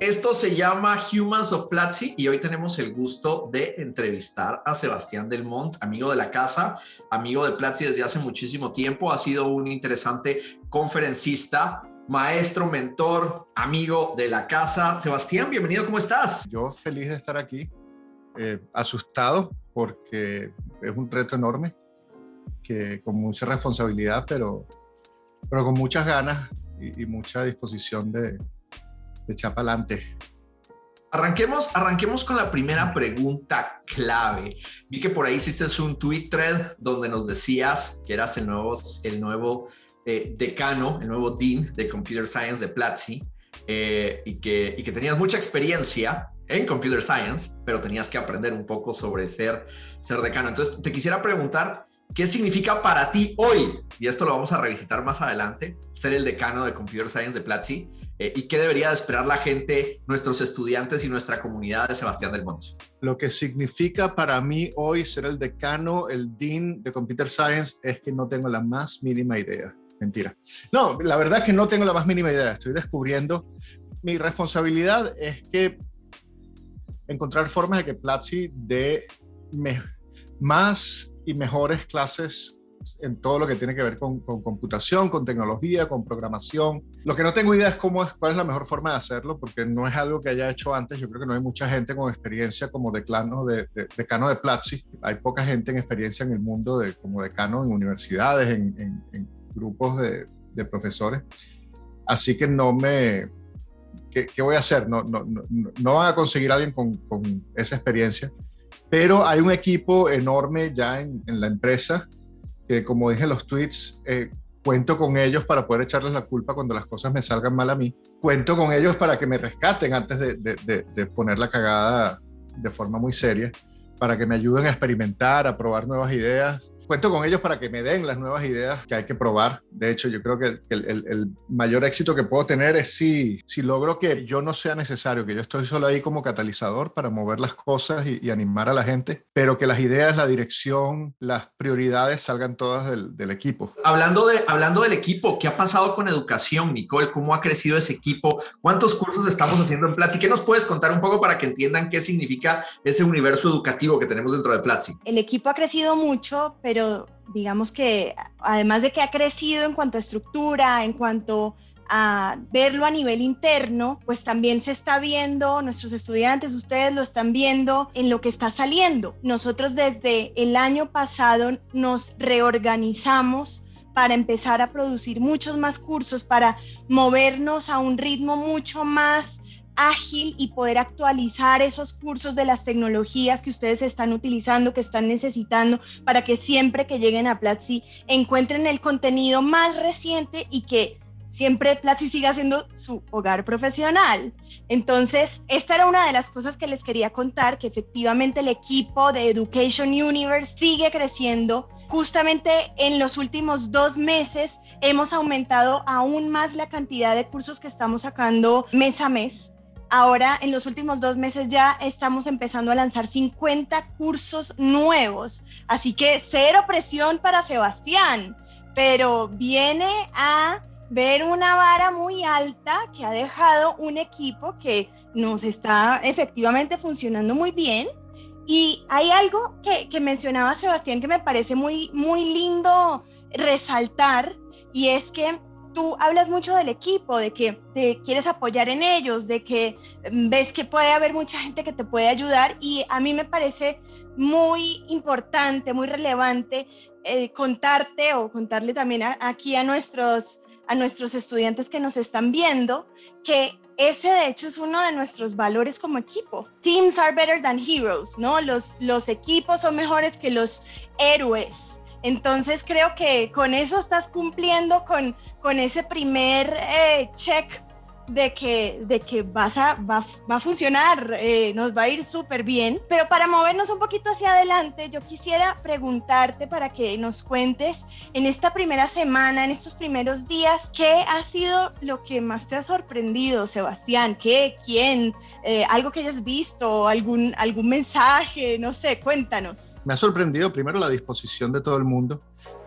Esto se llama Humans of Platzi y hoy tenemos el gusto de entrevistar a Sebastián Delmont, amigo de la casa, amigo de Platzi desde hace muchísimo tiempo. Ha sido un interesante conferencista, maestro, mentor, amigo de la casa. Sebastián, bienvenido, ¿cómo estás? Yo feliz de estar aquí, eh, asustado porque es un reto enorme, que con mucha responsabilidad, pero, pero con muchas ganas y mucha disposición de echa para adelante. Arranquemos, arranquemos con la primera pregunta clave. Vi que por ahí hiciste un tweet thread donde nos decías que eras el nuevo, el nuevo eh, decano, el nuevo dean de Computer Science de Platzi eh, y, que, y que tenías mucha experiencia en Computer Science, pero tenías que aprender un poco sobre ser, ser decano. Entonces, te quisiera preguntar, ¿qué significa para ti hoy? Y esto lo vamos a revisitar más adelante, ser el decano de Computer Science de Platzi. Eh, y qué debería esperar la gente, nuestros estudiantes y nuestra comunidad de Sebastián del Monte. Lo que significa para mí hoy ser el decano, el dean de Computer Science, es que no tengo la más mínima idea. Mentira. No, la verdad es que no tengo la más mínima idea. Estoy descubriendo. Mi responsabilidad es que encontrar formas de que Platzi dé más y mejores clases en todo lo que tiene que ver con, computación, con tecnología, con programación. Lo que no tengo idea es cómo es, cuál es la mejor forma de hacerlo, porque no es algo que haya hecho antes. Yo creo que no hay mucha gente con experiencia como decano de, decano de Platzi. Hay poca gente en experiencia en el mundo de, como decano en universidades, en, grupos de, profesores. Así que no me... ¿Qué, voy a hacer? No, no, no, no, van a conseguir a alguien con, con, esa experiencia, pero hay un equipo enorme ya en, en la empresa que como dije en los tweets, eh, cuento con ellos para poder echarles la culpa cuando las cosas me salgan mal a mí. Cuento con ellos para que me rescaten antes de, de poner la cagada de forma muy seria, para que me ayuden a experimentar, a probar nuevas ideas cuento con ellos para que me den las nuevas ideas que hay que probar. De hecho, yo creo que el, mayor éxito que puedo tener es si, si logro que yo no sea necesario, que yo estoy solo ahí como catalizador para mover las cosas y, animar a la gente, pero que las ideas, la dirección, las prioridades salgan todas del, equipo. Hablando, de, hablando del equipo, ¿qué ha pasado con educación, Nicole? ¿Cómo ha crecido ese equipo? ¿Cuántos cursos estamos haciendo en Platzi? ¿Qué nos puedes contar un poco para que entiendan qué significa ese universo educativo que tenemos dentro de Platzi? El equipo ha crecido mucho, pero digamos que además de que ha crecido en cuanto a estructura, en cuanto a verlo a nivel interno, pues también se está viendo, nuestros estudiantes, ustedes lo están viendo en lo que está saliendo. Nosotros desde el año pasado nos reorganizamos para empezar a producir muchos más cursos, para movernos a un ritmo mucho más ágil y poder actualizar esos cursos de las tecnologías que ustedes están utilizando, que están necesitando, para que siempre que lleguen a Platzi encuentren el contenido más reciente y que siempre Platzi siga siendo su hogar profesional. Entonces, esta era una de las cosas que les quería contar, que efectivamente el equipo de Education Universe sigue creciendo. Justamente en los últimos dos meses hemos aumentado aún más la cantidad de cursos que estamos sacando mes a mes. Ahora, en los últimos dos meses ya estamos empezando a lanzar 50 cursos nuevos, así que cero presión para Sebastián, pero viene a ver una vara muy alta que ha dejado un equipo que nos está efectivamente funcionando muy bien. Y hay algo que, mencionaba Sebastián que me parece muy, muy lindo resaltar, y es que tú hablas mucho del equipo, de que te quieres apoyar en ellos, de que ves que puede haber mucha gente que te puede ayudar y a mí me parece muy importante, muy relevante eh, contarte o contarle también aquí a nuestros, a nuestros estudiantes que nos están viendo que ese de hecho es uno de nuestros valores como equipo. Teams are better than heroes, ¿no? Los, los equipos son mejores que los héroes. Entonces creo que con eso estás cumpliendo con, con ese primer eh, check de que, de que vas a, va, va a funcionar, eh, nos va a ir súper bien. Pero para movernos un poquito hacia adelante, yo quisiera preguntarte para que nos cuentes en esta primera semana, en estos primeros días, ¿qué ha sido lo que más te ha sorprendido, Sebastián? ¿Qué? ¿Quién? Eh, ¿Algo que hayas visto? ¿Algún, ¿Algún mensaje? No sé, cuéntanos. Me ha sorprendido primero la disposición de todo el mundo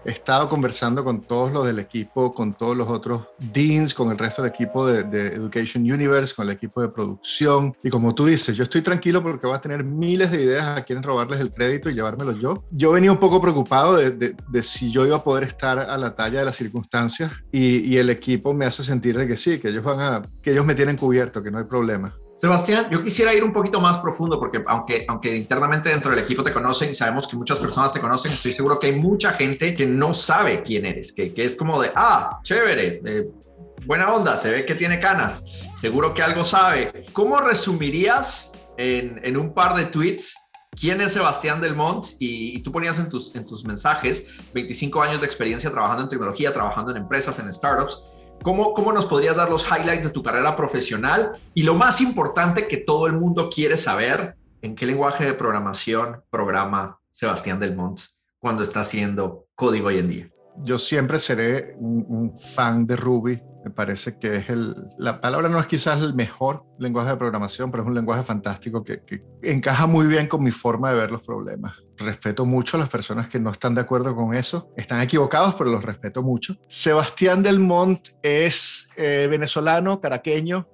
He estado conversando con todos los del equipo, con todos los otros deans, con el resto del equipo de, Education Universe, con el equipo de producción. Y como tú dices, yo estoy tranquilo porque voy a tener miles de ideas a quienes robarles el crédito y llevármelo yo. Yo venía un poco preocupado de, si yo iba a poder estar a la talla de las circunstancias y, y, el equipo me hace sentir de que sí, que ellos van a, que ellos me tienen cubierto, que no hay problema. Sebastián, yo quisiera ir un poquito más profundo porque aunque, aunque internamente dentro del equipo te conocen y sabemos que muchas personas te conocen, estoy seguro que hay mucha gente que no sabe quién eres, que, que es como de, ah, chévere, eh, buena onda, se ve que tiene canas, seguro que algo sabe. ¿Cómo resumirías en, en un par de tweets quién es Sebastián Delmont y, y, tú ponías en tus, en tus mensajes 25 años de experiencia trabajando en tecnología, trabajando en empresas, en startups. ¿Cómo, ¿Cómo nos podrías dar los highlights de tu carrera profesional? Y lo más importante que todo el mundo quiere saber, ¿en qué lenguaje de programación programa Sebastián Delmont cuando está haciendo código hoy en día? Yo siempre seré un, fan de Ruby. Me parece que es el, la palabra no es quizás el mejor lenguaje de programación, pero es un lenguaje fantástico que, que encaja muy bien con mi forma de ver los problemas respeto mucho a las personas que no están de acuerdo con eso. Están equivocados, pero los respeto mucho. Sebastián Del Mont es eh, venezolano, caraqueño,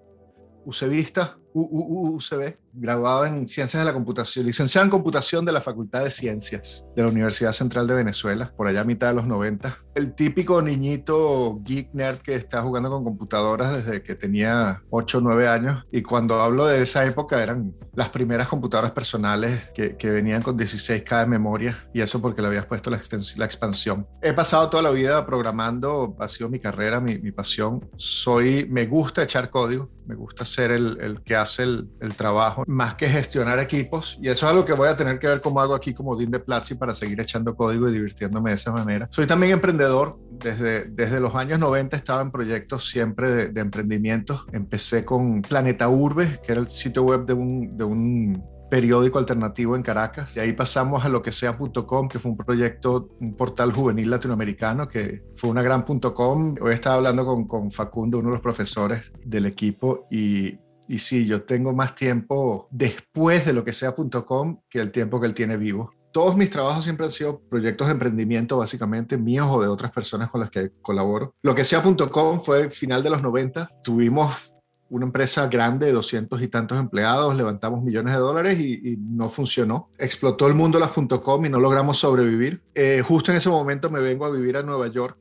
usevista, UCB, graduado en Ciencias de la Computación, licenciado en Computación de la Facultad de Ciencias de la Universidad Central de Venezuela, por allá a mitad de los 90. El típico niñito geek nerd que está jugando con computadoras desde que tenía 8 o 9 años. Y cuando hablo de esa época eran las primeras computadoras personales que, venían con 16K de memoria y eso porque le habías puesto la, la, expansión. He pasado toda la vida programando, ha sido mi carrera, mi, pasión. Soy, me gusta echar código, me gusta ser el, que hace el trabajo más que gestionar equipos. Y eso es algo que voy a tener que ver cómo hago aquí como Dean de Platzi para seguir echando código y divirtiéndome de esa manera. Soy también emprendedor. Desde, desde los años 90 estaba en proyectos siempre de, de emprendimiento. Empecé con Planeta Urbe, que era el sitio web de un, de un periódico alternativo en Caracas. Y ahí pasamos a lo que sea.com, que fue un proyecto, un portal juvenil latinoamericano, que fue una gran .com. Hoy estaba hablando con, con Facundo, uno de los profesores del equipo, y y sí, yo tengo más tiempo después de lo que sea.com que el tiempo que él tiene vivo. Todos mis trabajos siempre han sido proyectos de emprendimiento, básicamente míos o de otras personas con las que colaboro. Lo que sea.com fue final de los 90. Tuvimos una empresa grande de 200 y tantos empleados, levantamos millones de dólares y, no funcionó. Explotó el mundo las .com y no logramos sobrevivir. Eh, justo en ese momento me vengo a vivir a Nueva York,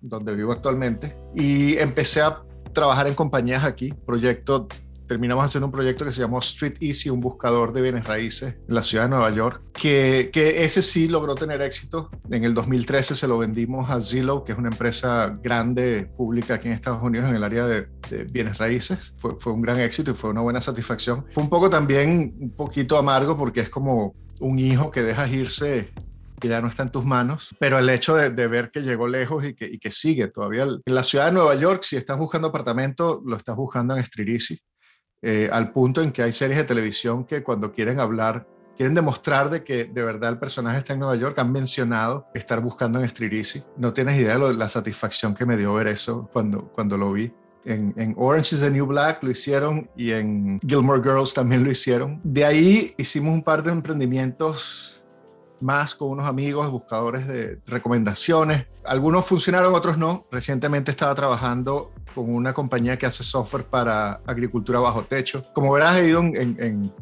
donde vivo actualmente, y empecé a trabajar en compañías aquí, proyectos terminamos haciendo un proyecto que se llamó Street Easy, un buscador de bienes raíces en la ciudad de Nueva York, que, que ese sí logró tener éxito. En el 2013 se lo vendimos a Zillow, que es una empresa grande, pública aquí en Estados Unidos en el área de, de bienes raíces. Fue, fue un gran éxito y fue una buena satisfacción. Fue un poco también, un poquito amargo porque es como un hijo que dejas irse que ya no está en tus manos, pero el hecho de, de ver que llegó lejos y que, y que, sigue todavía. En la ciudad de Nueva York, si estás buscando apartamento, lo estás buscando en Street Easy. Eh, al punto en que hay series de televisión que cuando quieren hablar, quieren demostrar de que de verdad el personaje está en Nueva York, han mencionado estar buscando en Street No tienes idea de la satisfacción que me dio ver eso cuando, cuando lo vi. En, en, Orange is the New Black lo hicieron y en Gilmore Girls también lo hicieron. De ahí hicimos un par de emprendimientos más con unos amigos buscadores de recomendaciones. Algunos funcionaron, otros no. Recientemente estaba trabajando con una compañía que hace software para agricultura bajo techo. Como verás, he ido en,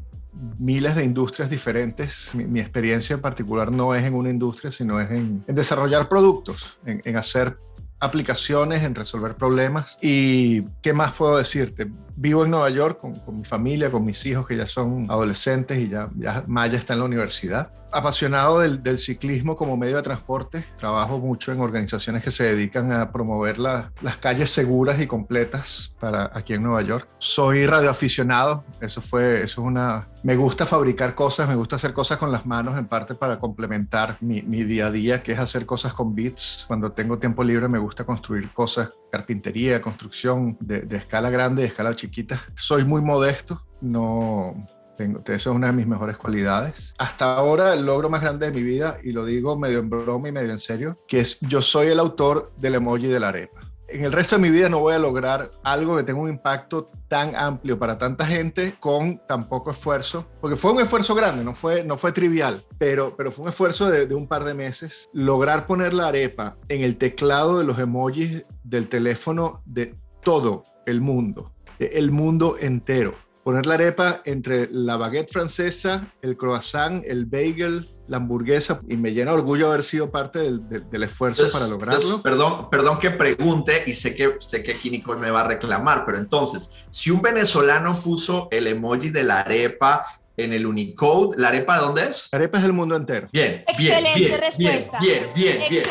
miles de industrias diferentes. Mi, experiencia en particular no es en una industria, sino es en, desarrollar productos, en, hacer aplicaciones, en resolver problemas. ¿Y qué más puedo decirte? Vivo en Nueva York con, con mi familia, con mis hijos que ya son adolescentes y ya, ya Maya está en la universidad apasionado del, del, ciclismo como medio de transporte. Trabajo mucho en organizaciones que se dedican a promover las calles seguras y completas para aquí en Nueva York. Soy radioaficionado. Eso fue, eso es una. Me gusta fabricar cosas, me gusta hacer cosas con las manos, en parte para complementar mi, mi día a día, que es hacer cosas con bits. Cuando tengo tiempo libre, me gusta construir cosas carpintería, construcción de, de escala grande y escala chiquita. Soy muy modesto, no, tengo, eso es una de mis mejores cualidades. Hasta ahora el logro más grande de mi vida, y lo digo medio en broma y medio en serio, que es yo soy el autor del emoji de la arepa. En el resto de mi vida no voy a lograr algo que tenga un impacto tan amplio para tanta gente con tan poco esfuerzo, porque fue un esfuerzo grande, no fue, no fue trivial, pero, pero fue un esfuerzo de, de un par de meses. Lograr poner la arepa en el teclado de los emojis del teléfono de todo el mundo, el mundo entero poner la arepa entre la baguette francesa, el croissant, el bagel, la hamburguesa y me llena orgullo haber sido parte del, esfuerzo para lograrlo. perdón, perdón que pregunte y sé que, sé que aquí Nicole me va a reclamar, pero entonces, si un venezolano puso el emoji de la arepa en el Unicode, ¿la arepa de dónde es? La arepa es del mundo entero. Bien, bien, bien, respuesta. bien, bien, bien,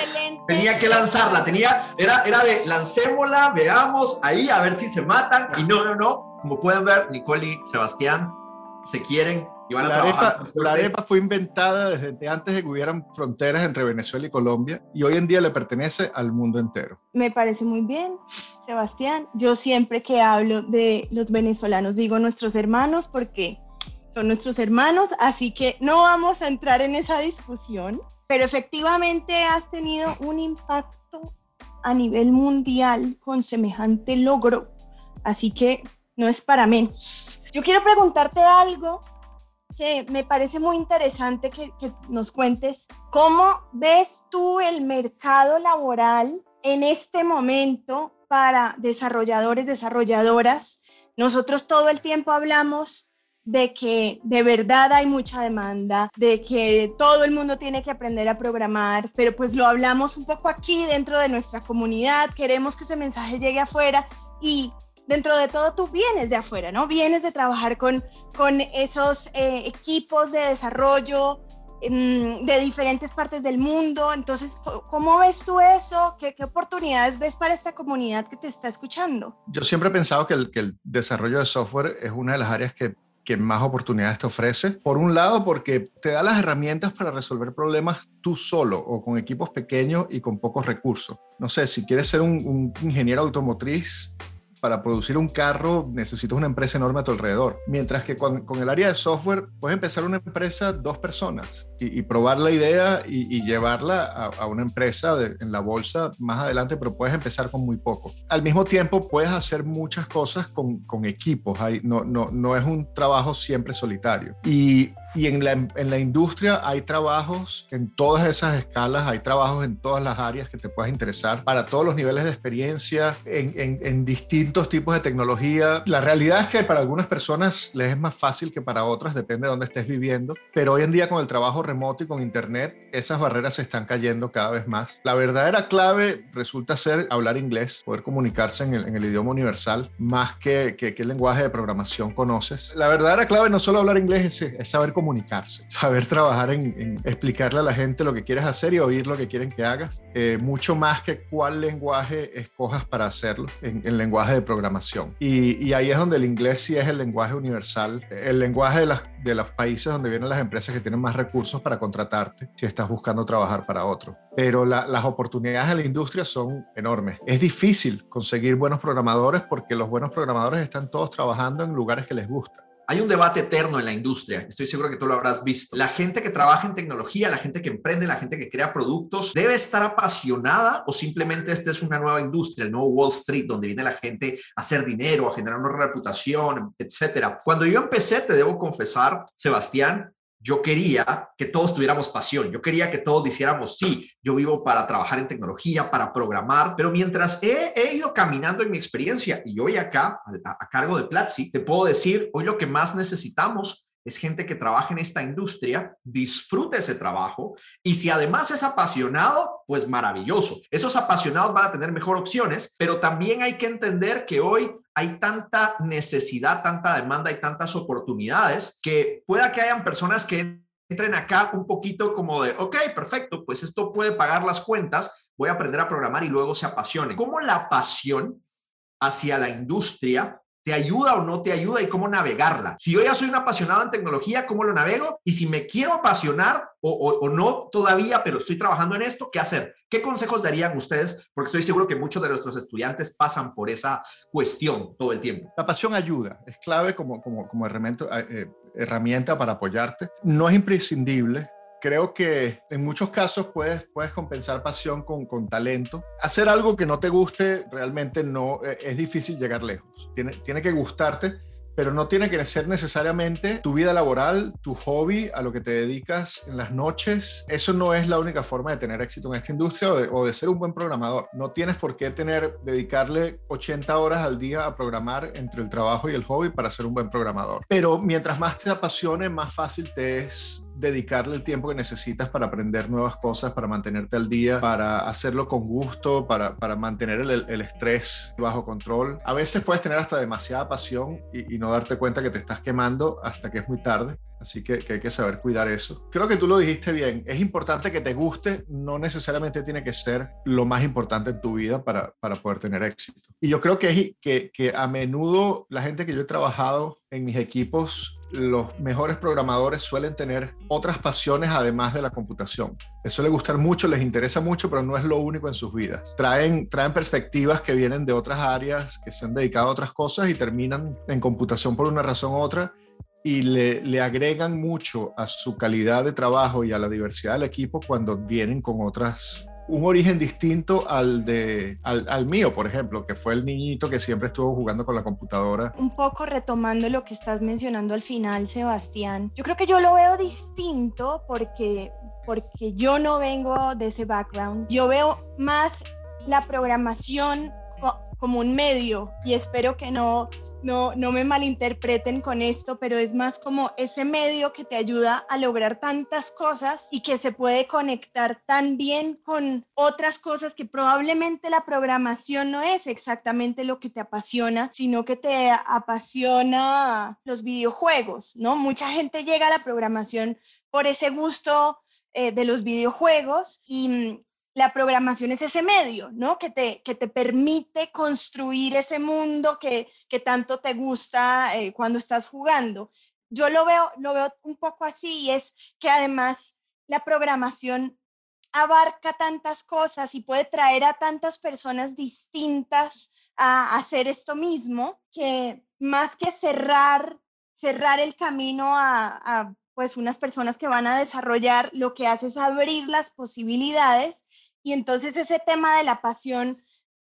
Tenía que lanzarla, tenía, era, era de lancémosla, veamos ahí a ver si se matan y no, no, no, como pueden ver, Nicole y Sebastián se quieren y van a la trabajar. Arepa, la arepa fue inventada desde antes de que hubieran fronteras entre Venezuela y Colombia y hoy en día le pertenece al mundo entero. Me parece muy bien, Sebastián. Yo siempre que hablo de los venezolanos digo nuestros hermanos porque son nuestros hermanos, así que no vamos a entrar en esa discusión, pero efectivamente has tenido un impacto a nivel mundial con semejante logro. Así que no es para menos. Yo quiero preguntarte algo que me parece muy interesante que, nos cuentes. ¿Cómo ves tú el mercado laboral en este momento para desarrolladores, desarrolladoras? Nosotros todo el tiempo hablamos de que de verdad hay mucha demanda, de que todo el mundo tiene que aprender a programar, pero pues lo hablamos un poco aquí dentro de nuestra comunidad, queremos que ese mensaje llegue afuera y dentro de todo tú vienes de afuera, ¿no? Vienes de trabajar con, con esos eh, equipos de desarrollo em, de diferentes partes del mundo. Entonces, ¿cómo ves tú eso? ¿Qué, ¿Qué, oportunidades ves para esta comunidad que te está escuchando? Yo siempre he pensado que el, que el desarrollo de software es una de las áreas que que más oportunidades te ofrece. Por un lado, porque te da las herramientas para resolver problemas tú solo o con equipos pequeños y con pocos recursos. No sé, si quieres ser un, un ingeniero automotriz, para producir un carro necesitas una empresa enorme a tu alrededor. Mientras que con, el área de software puedes empezar una empresa, dos personas, y, probar la idea y, llevarla a, una empresa en la bolsa más adelante, pero puedes empezar con muy poco. Al mismo tiempo, puedes hacer muchas cosas con, con equipos. Hay, no, no, no es un trabajo siempre solitario. Y y en la, en la, industria hay trabajos en todas esas escalas, hay trabajos en todas las áreas que te puedas interesar, para todos los niveles de experiencia, en, en, en, distintos tipos de tecnología. La realidad es que para algunas personas les es más fácil que para otras, depende de dónde estés viviendo, pero hoy en día con el trabajo remoto y con Internet, esas barreras se están cayendo cada vez más. La verdadera clave resulta ser hablar inglés, poder comunicarse en el, en el idioma universal, más que, qué lenguaje de programación conoces. La verdadera clave no solo hablar inglés, es, es saber comunicarse, saber trabajar en, explicarle a la gente lo que quieres hacer y oír lo que quieren que hagas, eh, mucho más que cuál lenguaje escojas para hacerlo en, el lenguaje de programación. Y, y, ahí es donde el inglés sí es el lenguaje universal, el lenguaje de, las, de los países donde vienen las empresas que tienen más recursos para contratarte si estás buscando trabajar para otro. Pero las oportunidades en la industria son enormes. Es difícil conseguir buenos programadores porque los buenos programadores están todos trabajando en lugares que les gustan. Hay un debate eterno en la industria, estoy seguro que tú lo habrás visto. La gente que trabaja en tecnología, la gente que emprende, la gente que crea productos, debe estar apasionada o simplemente esta es una nueva industria, el nuevo Wall Street, donde viene la gente a hacer dinero, a generar una reputación, etcétera. Cuando yo empecé, te debo confesar, Sebastián, yo quería que todos tuviéramos pasión, yo quería que todos dijéramos, sí, yo vivo para trabajar en tecnología, para programar, pero mientras he, ido caminando en mi experiencia y hoy acá, a, a cargo de Platzi, te puedo decir, hoy lo que más necesitamos es gente que trabaja en esta industria, disfrute ese trabajo y si además es apasionado, pues maravilloso. Esos apasionados van a tener mejor opciones, pero también hay que entender que hoy hay tanta necesidad, tanta demanda y tantas oportunidades que pueda que hayan personas que entren acá un poquito como de, ok, perfecto, pues esto puede pagar las cuentas, voy a aprender a programar y luego se apasionen. ¿Cómo la pasión hacia la industria ¿Te ayuda o no te ayuda y cómo navegarla? Si yo ya soy un apasionado en tecnología, ¿cómo lo navego? Y si me quiero apasionar o, o no todavía, pero estoy trabajando en esto, ¿qué hacer? ¿Qué consejos darían ustedes? Porque estoy seguro que muchos de nuestros estudiantes pasan por esa cuestión todo el tiempo. La pasión ayuda, es clave como, como, como herramienta, eh, herramienta para apoyarte. No es imprescindible, creo que en muchos casos puedes, puedes compensar pasión con, con, talento. Hacer algo que no te guste realmente no eh, es difícil llegar lejos. Tiene, tiene que gustarte pero no tiene que ser necesariamente tu vida laboral, tu hobby, a lo que te dedicas en las noches. Eso no es la única forma de tener éxito en esta industria o de, ser un buen programador. No tienes por qué tener, dedicarle 80 horas al día a programar entre el trabajo y el hobby para ser un buen programador. Pero mientras más te apasione, más fácil te es dedicarle el tiempo que necesitas para aprender nuevas cosas, para mantenerte al día, para hacerlo con gusto, para, para mantener el, el, estrés bajo control. A veces puedes tener hasta demasiada pasión y, no darte cuenta que te estás quemando hasta que es muy tarde. Así que, que, hay que saber cuidar eso. Creo que tú lo dijiste bien. Es importante que te guste, no necesariamente tiene que ser lo más importante en tu vida para, para poder tener éxito. Y yo creo que, que, que a menudo la gente que yo he trabajado en mis equipos los mejores programadores suelen tener otras pasiones además de la computación. Les suele gustar mucho, les interesa mucho, pero no es lo único en sus vidas. Traen, traen perspectivas que vienen de otras áreas, que se han dedicado a otras cosas y terminan en computación por una razón u otra y le, le, agregan mucho a su calidad de trabajo y a la diversidad del equipo cuando vienen con otras un origen distinto al, de, al, mío, por ejemplo, que fue el niñito que siempre estuvo jugando con la computadora. Un poco retomando lo que estás mencionando al final, Sebastián, yo creo que yo lo veo distinto porque, porque yo no vengo de ese background. Yo veo más la programación como un medio y espero que no no, no me malinterpreten con esto, pero es más como ese medio que te ayuda a lograr tantas cosas y que se puede conectar tan bien con otras cosas que probablemente la programación no es exactamente lo que te apasiona, sino que te apasiona los videojuegos, ¿no? Mucha gente llega a la programación por ese gusto eh, de los videojuegos y la programación es ese medio, ¿no? Que te, que te permite construir ese mundo que, que tanto te gusta eh, cuando estás jugando. Yo lo veo, lo veo un poco así y es que además la programación abarca tantas cosas y puede traer a tantas personas distintas a hacer esto mismo, que más que cerrar, cerrar el camino a, a pues unas personas que van a desarrollar, lo que hace es abrir las posibilidades y entonces ese tema de la pasión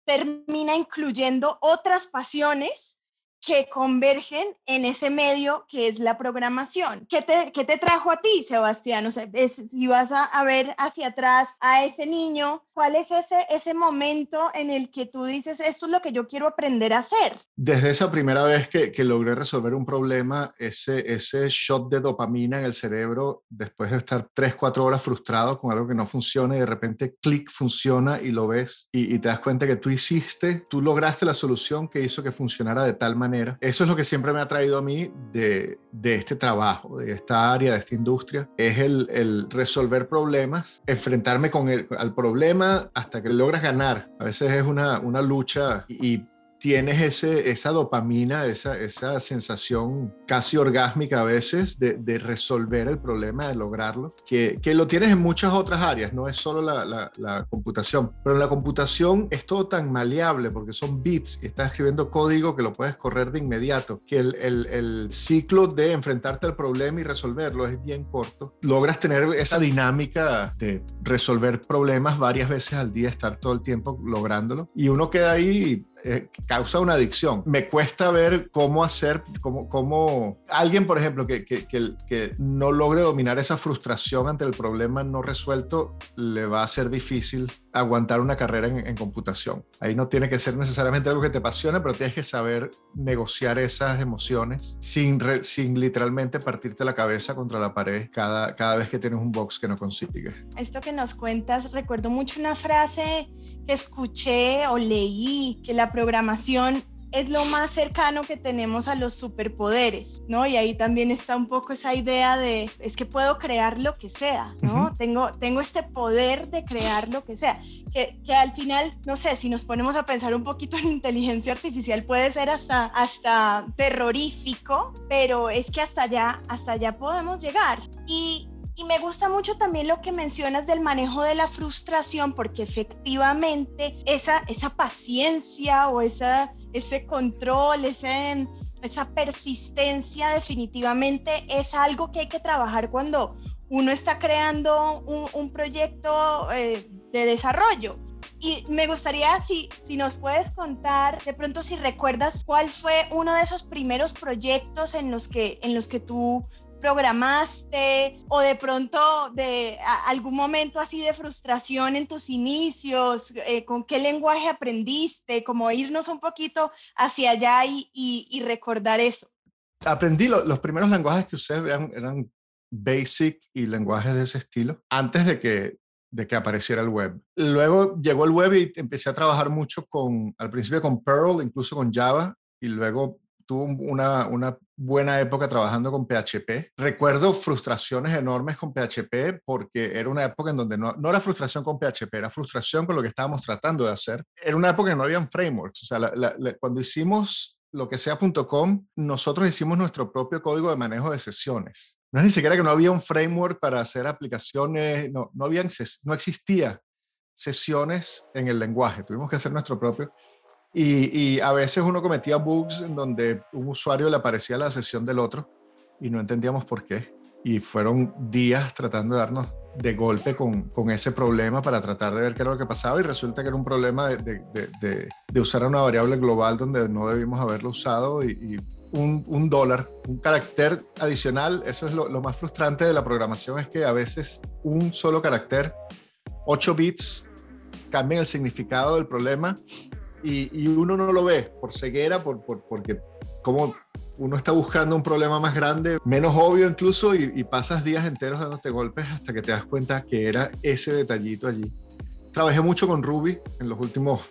termina incluyendo otras pasiones que convergen en ese medio que es la programación. ¿Qué te, qué te trajo a ti, Sebastián? O sea, si vas a, a, ver hacia atrás a ese niño, ¿cuál es ese, ese momento en el que tú dices, esto es lo que yo quiero aprender a hacer? Desde esa primera vez que, que logré resolver un problema, ese, ese shot de dopamina en el cerebro, después de estar 3, 4 horas frustrado con algo que no funciona y de repente, clic, funciona y lo ves y, y te das cuenta que tú hiciste, tú lograste la solución que hizo que funcionara de tal manera eso es lo que siempre me ha traído a mí de, este trabajo, de esta área, de esta industria, es el resolver problemas, enfrentarme con el, al problema hasta que logras ganar. A veces es una, una lucha y tienes ese, esa dopamina, esa, esa sensación casi orgásmica a veces de, de resolver el problema, de lograrlo, que, que, lo tienes en muchas otras áreas, no es solo la, la, computación, pero en la computación es todo tan maleable porque son bits estás escribiendo código que lo puedes correr de inmediato, que el, el, el ciclo de enfrentarte al problema y resolverlo es bien corto. Logras tener esa dinámica de resolver problemas varias veces al día, estar todo el tiempo lográndolo y uno queda ahí eh, causa una adicción. Me cuesta ver cómo hacer, cómo, cómo alguien, por ejemplo, que, que, que, que, no logre dominar esa frustración ante el problema no resuelto, le va a ser difícil aguantar una carrera en, computación. Ahí no tiene que ser necesariamente algo que te apasione, pero tienes que saber negociar esas emociones sin, sin literalmente partirte la cabeza contra la pared cada, cada vez que tienes un box que no consigues. Esto que nos cuentas, recuerdo mucho una frase que escuché o leí, que la programación es lo más cercano que tenemos a los superpoderes, ¿no? Y ahí también está un poco esa idea de, es que puedo crear lo que sea, ¿no? tengo, tengo este poder de crear lo que sea, que, que, al final, no sé, si nos ponemos a pensar un poquito en inteligencia artificial puede ser hasta, hasta terrorífico, pero es que hasta allá, hasta allá podemos llegar. Y y me gusta mucho también lo que mencionas del manejo de la frustración, porque efectivamente esa, esa paciencia o esa, ese control, ese, esa persistencia definitivamente es algo que hay que trabajar cuando uno está creando un, proyecto eh, de desarrollo. Y me gustaría si, si nos puedes contar, de pronto si recuerdas cuál fue uno de esos primeros proyectos en los que, en los que tú programaste o de pronto de algún momento así de frustración en tus inicios, eh, con qué lenguaje aprendiste, como irnos un poquito hacia allá y, recordar eso. Aprendí los primeros lenguajes que usé eran, eran basic y lenguajes de ese estilo antes de que de que apareciera el web. Luego llegó el web y empecé a trabajar mucho con, al principio con Perl, incluso con Java, y luego tuve una, una buena época trabajando con PHP. Recuerdo frustraciones enormes con PHP porque era una época en donde no, no, era frustración con PHP, era frustración con lo que estábamos tratando de hacer. Era una época en que no habían frameworks. O sea, cuando hicimos lo que sea.com, nosotros hicimos nuestro propio código de manejo de sesiones. No es ni siquiera que no había un framework para hacer aplicaciones, no, no, habían, no existía sesiones en el lenguaje, tuvimos que hacer nuestro propio. Y, a veces uno cometía bugs en donde un usuario le aparecía la sesión del otro y no entendíamos por qué. Y fueron días tratando de darnos de golpe con, con ese problema para tratar de ver qué era lo que pasaba y resulta que era un problema de, de, de, usar una variable global donde no debimos haberlo usado y, un, un, dólar, un carácter adicional, eso es lo, lo más frustrante de la programación, es que a veces un solo carácter, 8 bits, cambian el significado del problema y, uno no lo ve por ceguera, por, porque como uno está buscando un problema más grande, menos obvio incluso, y, pasas días enteros dándote golpes hasta que te das cuenta que era ese detallito allí. Trabajé mucho con Ruby en los últimos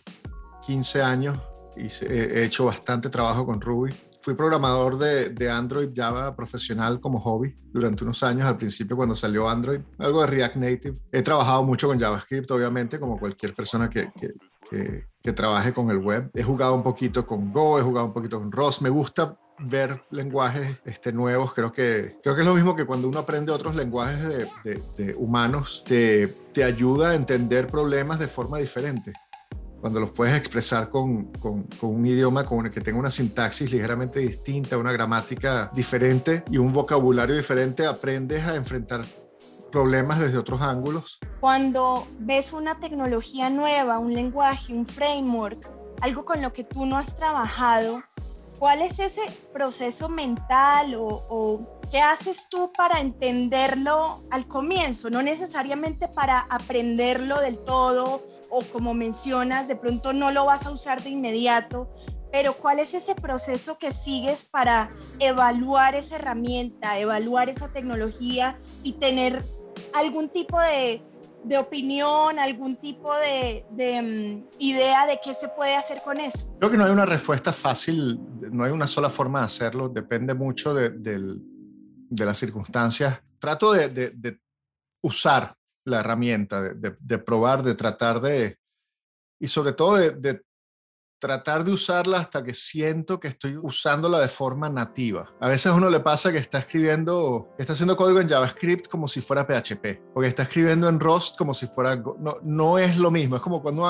15 años y he hecho bastante trabajo con Ruby. Fui programador de, de, Android Java profesional como hobby durante unos años, al principio cuando salió Android, algo de React Native. He trabajado mucho con JavaScript, obviamente, como cualquier persona que, que, que, trabaje con el web. He jugado un poquito con Go, he jugado un poquito con Rust. Me gusta ver lenguajes este, nuevos. Creo que, creo que es lo mismo que cuando uno aprende otros lenguajes de, humanos, te, te, ayuda a entender problemas de forma diferente. Cuando los puedes expresar con, con, con, un idioma con el que tenga una sintaxis ligeramente distinta, una gramática diferente y un vocabulario diferente, aprendes a enfrentar problemas desde otros ángulos. Cuando ves una tecnología nueva, un lenguaje, un framework, algo con lo que tú no has trabajado, ¿cuál es ese proceso mental o, qué haces tú para entenderlo al comienzo? No necesariamente para aprenderlo del todo o como mencionas, de pronto no lo vas a usar de inmediato, pero ¿cuál es ese proceso que sigues para evaluar esa herramienta, evaluar esa tecnología y tener algún tipo de, opinión, algún tipo de, mm, idea de qué se puede hacer con eso? Creo que no hay una respuesta fácil, no hay una sola forma de hacerlo, depende mucho de, las circunstancias. Trato de, usar la herramienta, de, probar, de tratar de, y sobre todo de, tratar de usarla hasta que siento que estoy usándola de forma nativa. A veces a uno le pasa que está escribiendo, está haciendo código en JavaScript como si fuera PHP, porque está escribiendo en Rust como si fuera... No, no es lo mismo, es como cuando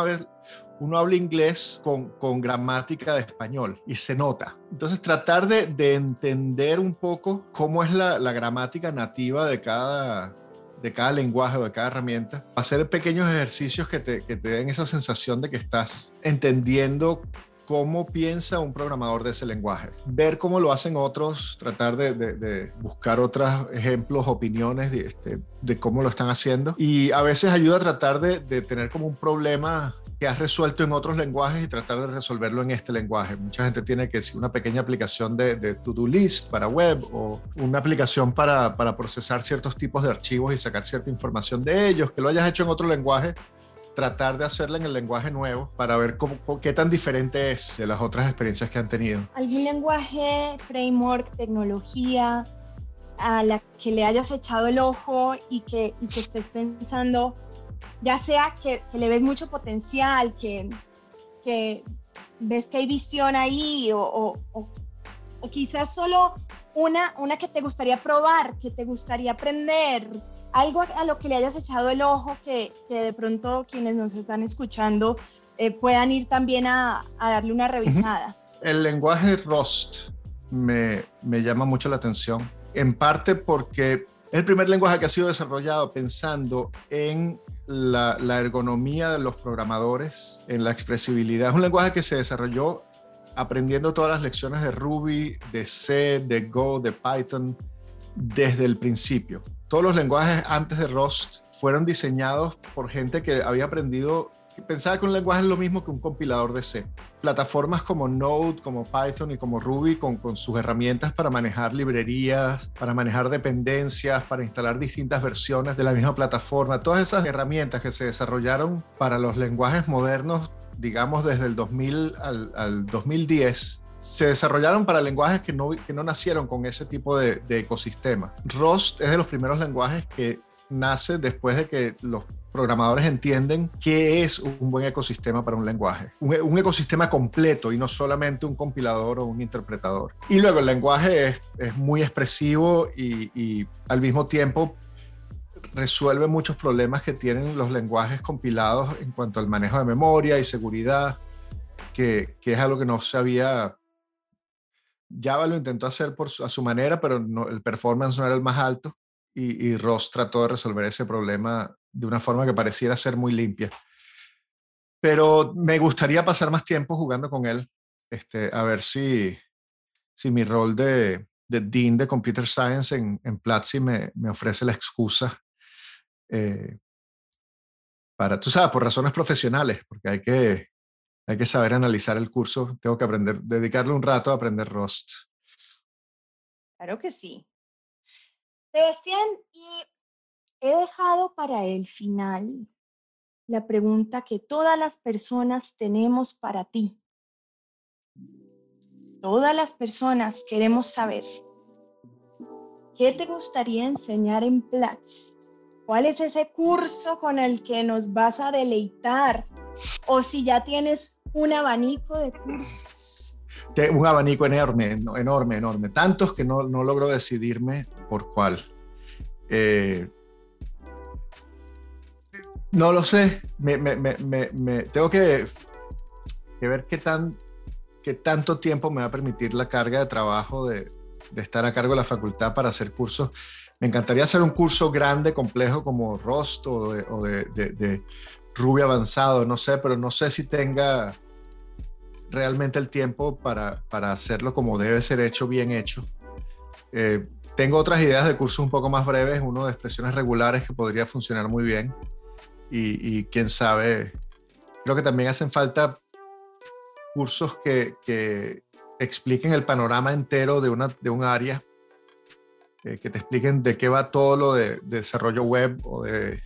uno habla inglés con, con, gramática de español y se nota. Entonces tratar de, de entender un poco cómo es la, la, gramática nativa de cada, de cada lenguaje o de cada herramienta, hacer pequeños ejercicios que te, que te den esa sensación de que estás entendiendo cómo piensa un programador de ese lenguaje. Ver cómo lo hacen otros, tratar de, de, buscar otros ejemplos, opiniones de, este, de cómo lo están haciendo. Y a veces ayuda a tratar de, de tener como un problema que has resuelto en otros lenguajes y tratar de resolverlo en este lenguaje. Mucha gente tiene que decir una pequeña aplicación de, de to-do list para web o una aplicación para, para, procesar ciertos tipos de archivos y sacar cierta información de ellos, que lo hayas hecho en otro lenguaje tratar de hacerla en el lenguaje nuevo para ver cómo, qué tan diferente es de las otras experiencias que han tenido. ¿Algún lenguaje, framework, tecnología a la que le hayas echado el ojo y que, y que estés pensando, ya sea que, que, le ves mucho potencial, que, que ves que hay visión ahí o, o, o, quizás solo una, una que te gustaría probar, que te gustaría aprender, algo a lo que le hayas echado el ojo que, que de pronto quienes nos están escuchando eh, puedan ir también a, a, darle una revisada. El lenguaje Rust me, me llama mucho la atención, en parte porque es el primer lenguaje que ha sido desarrollado pensando en la, ergonomía de los programadores, en la expresibilidad. Es un lenguaje que se desarrolló aprendiendo todas las lecciones de Ruby, de C, de Go, de Python, desde el principio. Todos los lenguajes antes de Rust fueron diseñados por gente que había aprendido, que pensaba que un lenguaje es lo mismo que un compilador de C. Plataformas como Node, como Python y como Ruby con, sus herramientas para manejar librerías, para manejar dependencias, para instalar distintas versiones de la misma plataforma. Todas esas herramientas que se desarrollaron para los lenguajes modernos digamos desde el 2000 al, al 2010, se desarrollaron para lenguajes que no, que no nacieron con ese tipo de, de, ecosistema. Rust es de los primeros lenguajes que nace después de que los programadores entienden qué es un buen ecosistema para un lenguaje. Un, ecosistema completo y no solamente un compilador o un interpretador. Y luego el lenguaje es, muy expresivo y, al mismo tiempo resuelve muchos problemas que tienen los lenguajes compilados en cuanto al manejo de memoria y seguridad, que, que es algo que no se había Java lo intentó hacer por a su manera, pero el performance no era el más alto y, y Ross trató de resolver ese problema de una forma que pareciera ser muy limpia. Pero me gustaría pasar más tiempo jugando con él, este, a ver si, si mi rol de, de Dean de Computer Science en, en Platzi me, me ofrece la excusa eh, para, tú sabes, por razones profesionales, porque hay que, hay que saber analizar el curso, tengo que aprender, dedicarle un rato a aprender Rust. Claro que sí. Sebastián, y he dejado para el final la pregunta que todas las personas tenemos para ti. Todas las personas queremos saber, ¿qué te gustaría enseñar en Platz? ¿Cuál es ese curso con el que nos vas a deleitar? O si ya tienes un abanico de cursos. Un abanico enorme, enorme, enorme. Tantos que no, no logro decidirme por cuál. Eh, no lo sé. Me, tengo que, ver qué, tan, qué tanto tiempo me va a permitir la carga de trabajo de, estar a cargo de la facultad para hacer cursos. Me encantaría hacer un curso grande, complejo como Rust o de, o Ruby avanzado, no sé, pero no sé si tenga realmente el tiempo para, para hacerlo como debe ser hecho, bien hecho. Eh, tengo otras ideas de cursos un poco más breves, uno de expresiones regulares que podría funcionar muy bien. Y, y quién sabe, creo que también hacen falta cursos que, que expliquen el panorama entero de, una, de un área, eh, que te expliquen de qué va todo lo de, de desarrollo web o de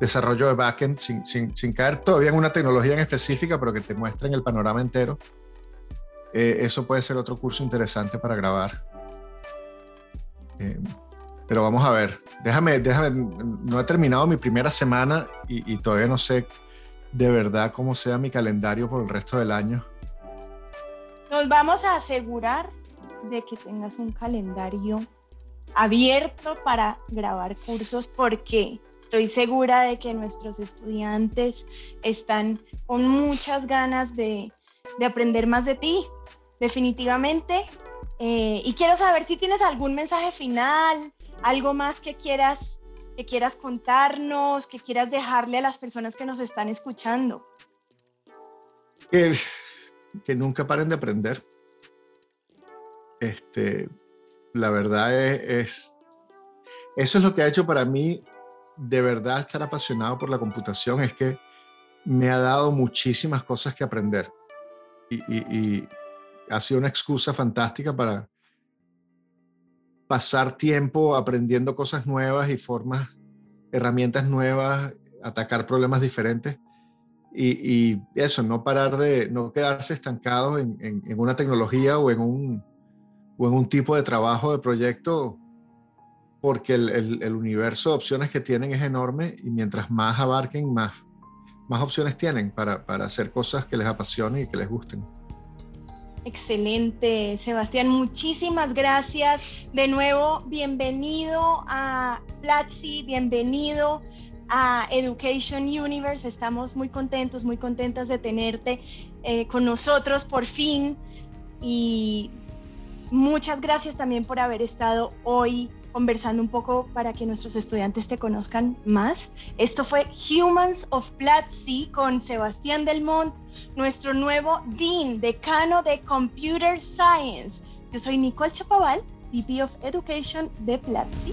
desarrollo de backend sin, sin, sin, caer todavía en una tecnología en específica, pero que te muestren el panorama entero. Eh, eso puede ser otro curso interesante para grabar. Eh, pero vamos a ver, déjame, déjame, no he terminado mi primera semana y, todavía no sé de verdad cómo sea mi calendario por el resto del año. Nos vamos a asegurar de que tengas un calendario abierto para grabar cursos porque Estoy segura de que nuestros estudiantes están con muchas ganas de, de aprender más de ti, definitivamente. Eh, y quiero saber si tienes algún mensaje final, algo más que quieras, que quieras contarnos, que quieras dejarle a las personas que nos están escuchando. Que, nunca paren de aprender. Este, la verdad es, es, eso es lo que ha hecho para mí de verdad estar apasionado por la computación es que me ha dado muchísimas cosas que aprender y ha sido una excusa fantástica para pasar tiempo aprendiendo cosas nuevas y formas, herramientas nuevas, atacar problemas diferentes. y, eso, no parar de, no quedarse estancado en, en, una tecnología o en, un, o en un tipo de trabajo, de proyecto, porque el, el, universo de opciones que tienen es enorme y mientras más abarquen, más, más opciones tienen para, para hacer cosas que les apasionen y que les gusten. Excelente, Sebastián, muchísimas gracias. De nuevo, bienvenido a Platzi, bienvenido a Education Universe. Estamos muy contentos, muy contentas de tenerte eh, con nosotros por fin. Y muchas gracias también por haber estado hoy conversando un poco para que nuestros estudiantes te conozcan más. Esto fue Humans of Platzi con Sebastián Delmont, nuestro nuevo Dean, decano de Computer Science. Yo soy Nicole Chapaval, VP of Education de Platzi.